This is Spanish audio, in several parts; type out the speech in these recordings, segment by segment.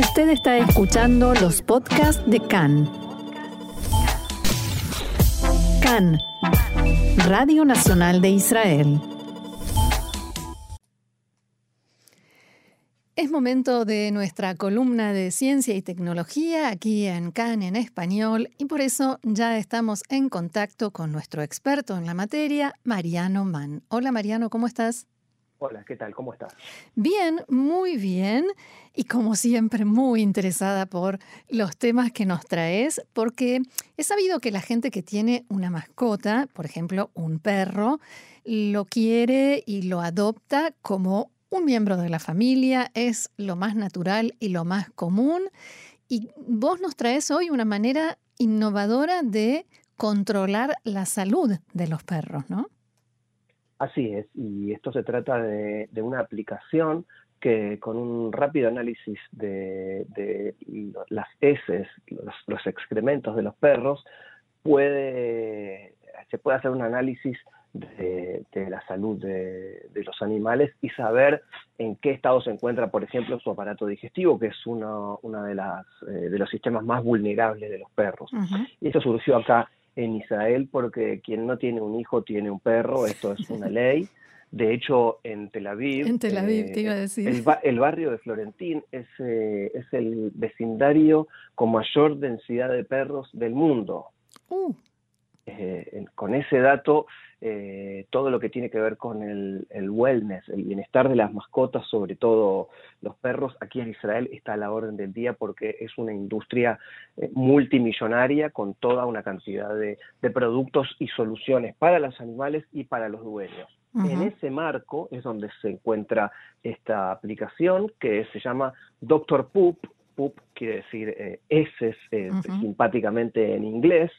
Usted está escuchando los podcasts de CAN. CAN, Radio Nacional de Israel. Es momento de nuestra columna de ciencia y tecnología aquí en CAN en español y por eso ya estamos en contacto con nuestro experto en la materia, Mariano Mann. Hola Mariano, ¿cómo estás? Hola, ¿qué tal? ¿Cómo estás? Bien, muy bien. Y como siempre, muy interesada por los temas que nos traes, porque he sabido que la gente que tiene una mascota, por ejemplo, un perro, lo quiere y lo adopta como un miembro de la familia, es lo más natural y lo más común. Y vos nos traes hoy una manera innovadora de controlar la salud de los perros, ¿no? Así es, y esto se trata de, una aplicación que con un rápido análisis de, las heces, los, excrementos de los perros, puede, se puede hacer un análisis de, la salud de, los animales y saber en qué estado se encuentra, por ejemplo, su aparato digestivo, que es uno, de, las, eh, de los sistemas más vulnerables de los perros. Y esto surgió acá en Israel porque quien no tiene un hijo tiene un perro, esto es una ley. De hecho, en Tel Aviv, en Tel Aviv te iba a eh, decir. El, barrio de Florentín es, eh, es el vecindario con mayor densidad de perros del mundo. Uh. Eh, con ese dato, eh, todo lo que tiene que ver con el, wellness, el bienestar de las mascotas, sobre todo los perros, aquí en Israel está a la orden del día porque es una industria eh, multimillonaria con toda una cantidad de, productos y soluciones para los animales y para los dueños. En ese marco es donde se encuentra esta aplicación que se llama Doctor Poop. Poop quiere decir heces simpáticamente en inglés.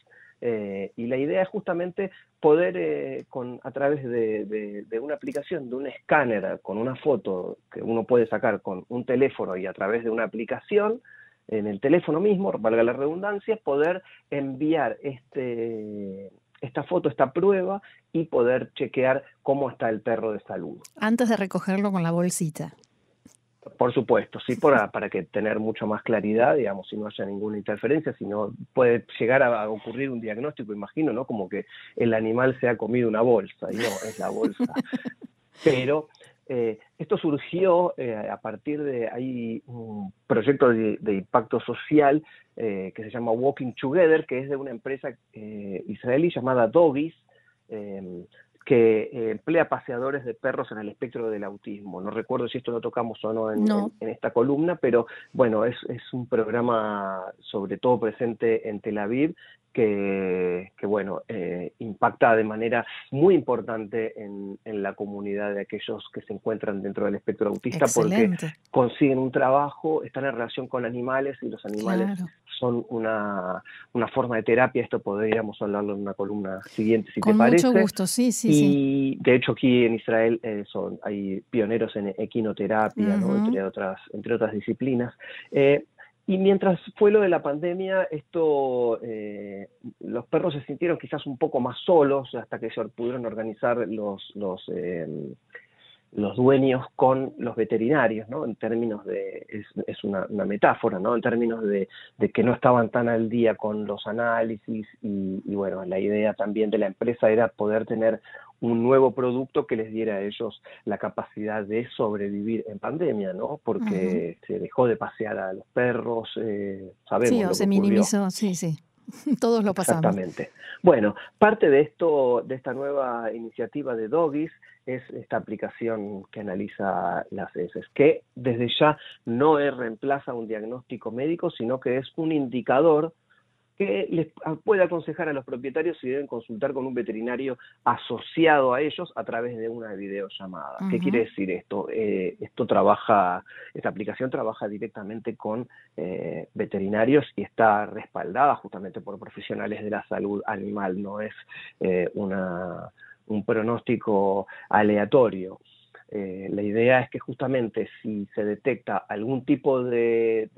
Eh, y la idea es justamente poder, eh, con, a través de, una aplicación, de un escáner, con una foto que uno puede sacar con un teléfono y a través de una aplicación, en el teléfono mismo, valga la redundancia, poder enviar este, esta foto, esta prueba y poder chequear cómo está el perro de salud. Antes de recogerlo con la bolsita. Por supuesto, sí, para, para que tener mucho más claridad, digamos, si no haya ninguna interferencia, si no puede llegar a, ocurrir un diagnóstico, imagino, ¿no? Como que el animal se ha comido una bolsa, y no, es la bolsa. Pero eh, esto surgió eh, a partir de, hay un proyecto de, impacto social eh, que se llama Walking Together, que es de una empresa israelí llamada Doggies, que eh, emplea paseadores de perros en el espectro del autismo. No recuerdo si esto lo tocamos o no en, esta columna, pero bueno, es, es, un programa sobre todo presente en Tel Aviv que, bueno, eh, impacta de manera muy importante en, la comunidad de aquellos que se encuentran dentro del espectro autista porque consiguen un trabajo, están en relación con animales y los animales son una, forma de terapia. Esto podríamos hablarlo en una columna siguiente, si te parece. Con mucho gusto, sí, sí. Y de hecho aquí en Israel eh, son, hay pioneros en equinoterapia, entre, otras, entre otras disciplinas. Eh, y mientras fue lo de la pandemia, esto, eh, los perros se sintieron quizás un poco más solos hasta que se pudieron organizar los, los, eh, los dueños con los veterinarios, ¿no? En términos de, es, es una, metáfora, ¿no? En términos de, de, que no estaban tan al día con los análisis y, y, bueno, la idea también de la empresa era poder tener un nuevo producto que les diera a ellos la capacidad de sobrevivir en pandemia, ¿no? Porque se dejó de pasear a los perros, eh, sabemos. Sí, o se minimizó, sí, sí. Todos lo pasamos. Exactamente. Bueno, parte de esto, de esta nueva iniciativa de Doggies, es esta aplicación que analiza las heces, que desde ya no es reemplaza un diagnóstico médico, sino que es un indicador que les puede aconsejar a los propietarios si deben consultar con un veterinario asociado a ellos a través de una videollamada. ¿Qué quiere decir esto? Eh, esto trabaja, esta aplicación trabaja directamente con eh, veterinarios y está respaldada justamente por profesionales de la salud animal, no es eh, una, un pronóstico aleatorio. la idea es que justamente si se detecta algún tipo de,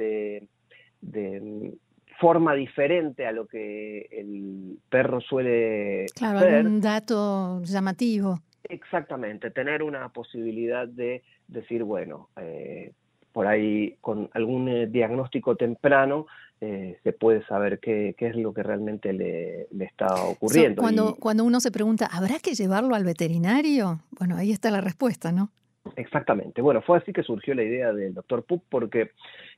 de forma diferente a lo que el perro suele claro, un dato llamativo. Exactamente, tener una posibilidad de decir, bueno, eh, por ahí con algún eh, diagnóstico temprano eh, se puede saber qué, es lo que realmente le, está ocurriendo. cuando, cuando uno se pregunta, ¿habrá que llevarlo al veterinario? Bueno, ahí está la respuesta, ¿no? Exactamente. Bueno, fue así que surgió la idea del doctor Pup porque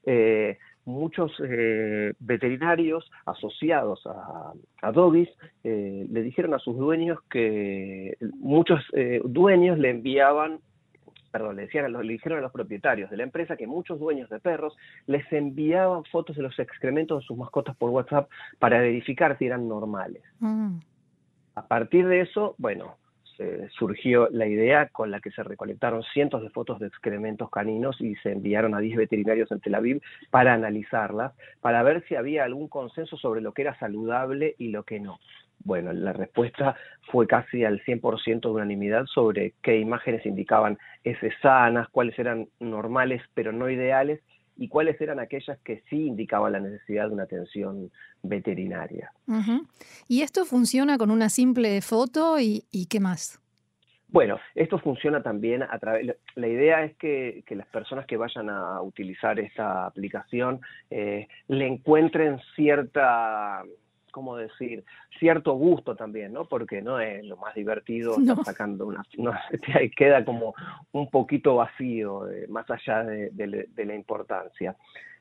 eh, muchos eh, veterinarios asociados a, a Doggies le dijeron a sus dueños que muchos dueños le enviaban perdón, le, decían, le dijeron a los propietarios de la empresa que muchos dueños de perros les enviaban fotos de los excrementos de sus mascotas por WhatsApp para verificar si eran normales. Mm. A partir de eso, bueno, surgió la idea con la que se recolectaron cientos de fotos de excrementos caninos y se enviaron a 10 veterinarios en Tel Aviv para analizarlas, para ver si había algún consenso sobre lo que era saludable y lo que no. Bueno, la respuesta fue casi al 100% de unanimidad sobre qué imágenes indicaban heces sanas, cuáles eran normales pero no ideales y cuáles eran aquellas que sí indicaban la necesidad de una atención veterinaria. ¿Y esto funciona con una simple foto y, qué más? Bueno, esto funciona también a través, la idea es que, las personas que vayan a utilizar esta aplicación eh, le encuentren cierta ¿cómo decir? Cierto gusto también, ¿no? Porque no es lo más divertido estar sacando una... No, queda como un poquito vacío, eh, más allá de, la importancia.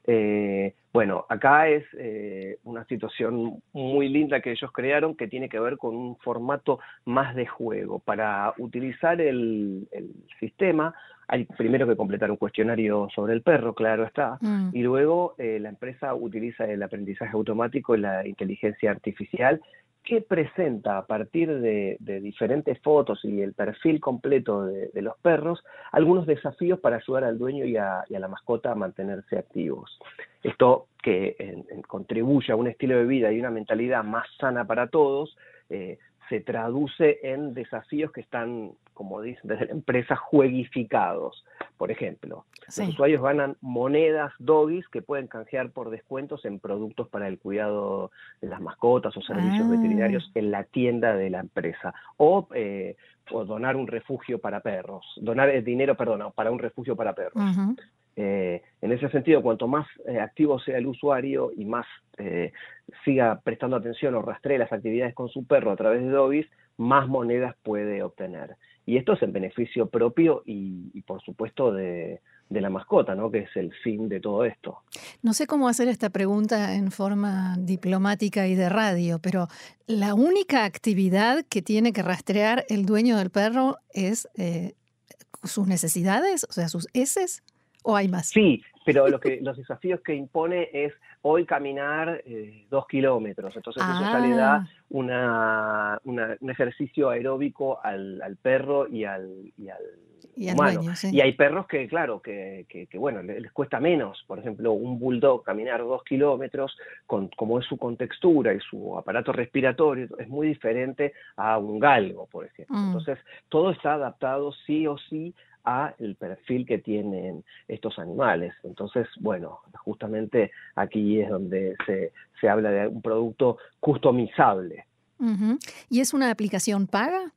Eh, bueno, acá es eh, una situación muy linda que ellos crearon que tiene que ver con un formato más de juego. Para utilizar el, sistema hay primero que completar un cuestionario sobre el perro, claro está, mm. y luego eh, la empresa utiliza el aprendizaje automático y la inteligencia artificial que presenta a partir de, diferentes fotos y el perfil completo de, los perros algunos desafíos para ayudar al dueño y a, la mascota a mantenerse activos. Esto que contribuye a un estilo de vida y una mentalidad más sana para todos, eh, se traduce en desafíos que están, como dicen desde la empresa, jueguificados. Por ejemplo, los usuarios ganan monedas doggies que pueden canjear por descuentos en productos para el cuidado de las mascotas o servicios ah. veterinarios en la tienda de la empresa. O, eh, donar un refugio para perros. Donar el dinero, perdón, para un refugio para perros. Eh, en ese sentido, cuanto más eh, activo sea el usuario y más eh, siga prestando atención o rastree las actividades con su perro a través de Dobis, más monedas puede obtener. Y esto es en beneficio propio y, por supuesto, de, la mascota, ¿no? que es el fin de todo esto. No sé cómo hacer esta pregunta en forma diplomática y de radio, pero la única actividad que tiene que rastrear el dueño del perro es sus necesidades, o sea, sus heces. ¿O hay más? Sí, pero lo que, los desafíos que impone es hoy caminar eh, dos kilómetros. Entonces eso ya le da ah. una, un ejercicio aeróbico al, perro y al, y al humano. Y hay perros que, claro, que, que, bueno, les, cuesta menos. Por ejemplo, un bulldog caminar dos kilómetros, con, como es su contextura y su aparato respiratorio, es muy diferente a un galgo, por ejemplo. Mm. Entonces, todo está adaptado sí o sí a el perfil que tienen estos animales. Entonces, bueno, justamente aquí es donde se, se habla de un producto customizable. ¿Y es una aplicación paga?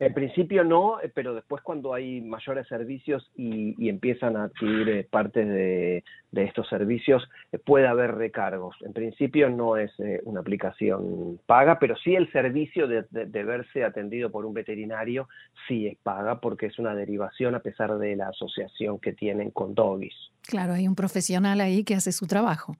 En principio no, eh, pero después cuando hay mayores servicios y, empiezan a adquirir eh, parte de, estos servicios, eh, puede haber recargos. En principio no es una aplicación paga, pero sí el servicio de, verse atendido por un veterinario sí es paga porque es una derivación a pesar de la asociación que tienen con Doggies. Claro, hay un profesional ahí que hace su trabajo.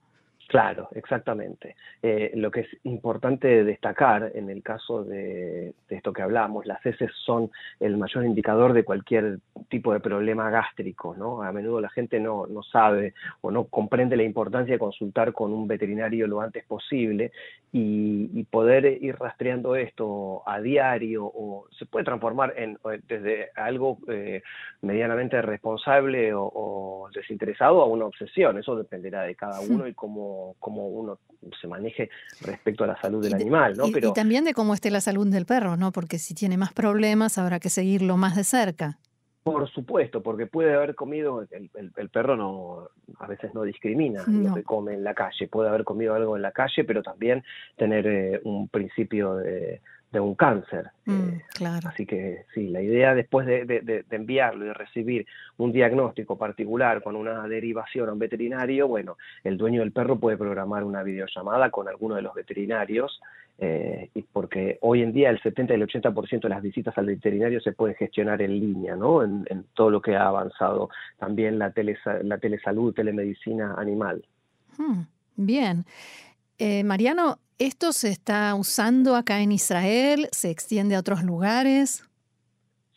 Claro, exactamente. Eh, lo que es importante destacar en el caso de, esto que hablamos, las heces son el mayor indicador de cualquier tipo de problema gástrico, ¿no? A menudo la gente no, no sabe o no comprende la importancia de consultar con un veterinario lo antes posible y, poder ir rastreando esto a diario o se puede transformar en desde algo eh, medianamente responsable o, desinteresado a una obsesión. Eso dependerá de cada uno y cómo cómo, uno se maneje respecto a la salud del animal, ¿no? Y, Pero, y también de cómo esté la salud del perro, ¿no? Porque si tiene más problemas habrá que seguirlo más de cerca. Por supuesto, porque puede haber comido, el, perro no a veces no discrimina lo que come en la calle, puede haber comido algo en la calle, pero también tener eh, un principio de, de un cáncer. Mm, eh, claro. Así que sí, la idea después de, enviarlo y recibir un diagnóstico particular con una derivación a un veterinario, bueno, el dueño del perro puede programar una videollamada con alguno de los veterinarios, eh, y porque hoy en día el 70 y el 80% de las visitas al veterinario se pueden gestionar en línea, ¿no? En, todo lo que ha avanzado también la, la telesalud, telemedicina animal. Hmm, bien. Eh, Mariano, ¿esto se está usando acá en Israel? ¿Se extiende a otros lugares?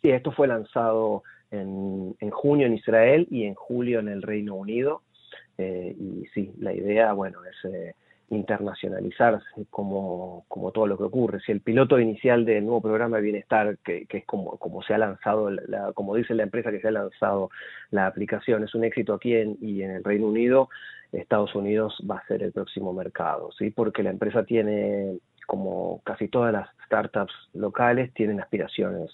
Sí, esto fue lanzado en, junio en Israel y en julio en el Reino Unido. Eh, y sí, la idea, bueno, es eh, internacionalizarse como, como todo lo que ocurre. Si el piloto inicial del nuevo programa de bienestar, que, es como, como se ha lanzado, la, como dice la empresa que se ha lanzado la aplicación, es un éxito aquí en, y en el Reino Unido, Estados Unidos va a ser el próximo mercado, ¿sí? porque la empresa tiene, como casi todas las startups locales, tienen aspiraciones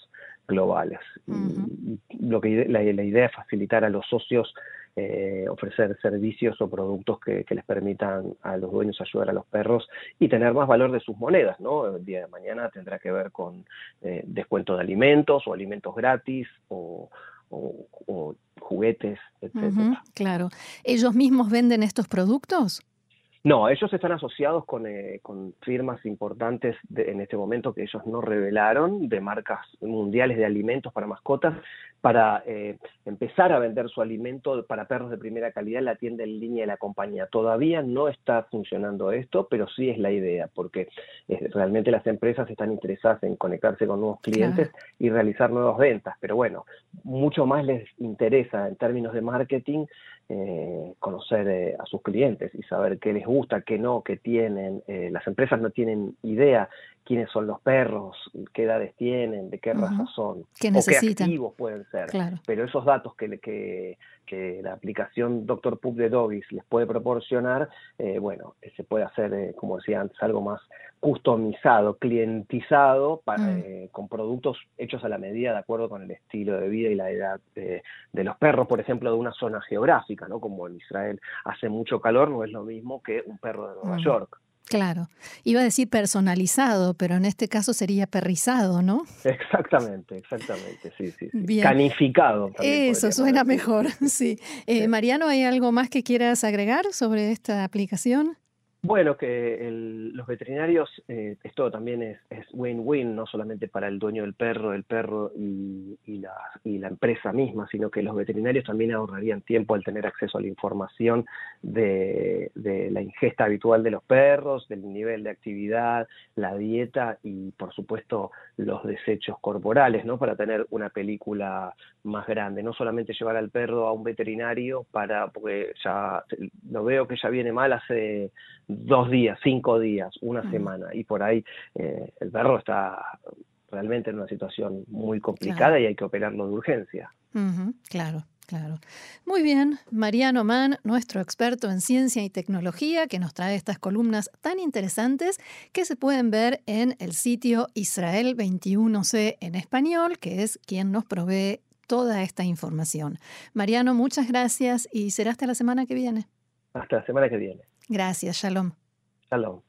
globales. y, lo que la, la idea es facilitar a los socios eh, ofrecer servicios o productos que, les permitan a los dueños ayudar a los perros y tener más valor de sus monedas, ¿no? El día de mañana tendrá que ver con eh, descuento de alimentos o alimentos gratis o, juguetes, etcétera. claro. ¿Ellos mismos venden estos productos? No, ellos están asociados con, eh, con firmas importantes en este momento que ellos no revelaron, de marcas mundiales de alimentos para mascotas, para eh, empezar a vender su alimento para perros de primera calidad en la tienda en línea de la compañía. Todavía no está funcionando esto, pero sí es la idea, porque eh, realmente las empresas están interesadas en conectarse con nuevos clientes y realizar nuevas ventas. Pero bueno, mucho más les interesa en términos de marketing eh, conocer eh, a sus clientes y saber qué les gusta, qué no, qué tienen. Eh, las empresas no tienen idea quiénes son los perros, qué edades tienen, de qué raza son, ¿Qué o qué activos pueden ser. Pero esos datos que, que, que la aplicación Dr. Pup de Doggies les puede proporcionar, bueno, se puede hacer, como decía antes, algo más customizado, clientizado, mm. con productos hechos a la medida de acuerdo con el estilo de vida y la edad de los perros, por ejemplo, de una zona geográfica. ¿no? Como en Israel hace mucho calor, no es lo mismo que un perro de Nueva mm. York. Claro, iba a decir personalizado, pero en este caso sería perrizado, ¿no? Exactamente, exactamente, sí, sí. Canificado. Eso suena mejor, sí. Eh, Mariano, ¿hay algo más que quieras agregar sobre esta aplicación? Bueno, que los veterinarios, eh, esto también es win-win, no solamente para el dueño del perro, el perro y, la, y, la, empresa misma, sino que los veterinarios también ahorrarían tiempo al tener acceso a la información de, de, la ingesta habitual de los perros, del nivel de actividad, la dieta y, por supuesto, los desechos corporales, ¿no? Para tener una película más grande, no solamente llevar al perro a un veterinario para, porque ya lo veo que ya viene mal hace dos días, cinco días, una semana, y por ahí eh, el perro está realmente en una situación muy complicada y hay que operarlo de urgencia. claro. Claro. Muy bien, Mariano Mann, nuestro experto en ciencia y tecnología, que nos trae estas columnas tan interesantes que se pueden ver en el sitio Israel 21C en español, que es quien nos provee toda esta información. Mariano, muchas gracias y será hasta la semana que viene. Hasta la semana que viene. Gracias, Shalom. Shalom.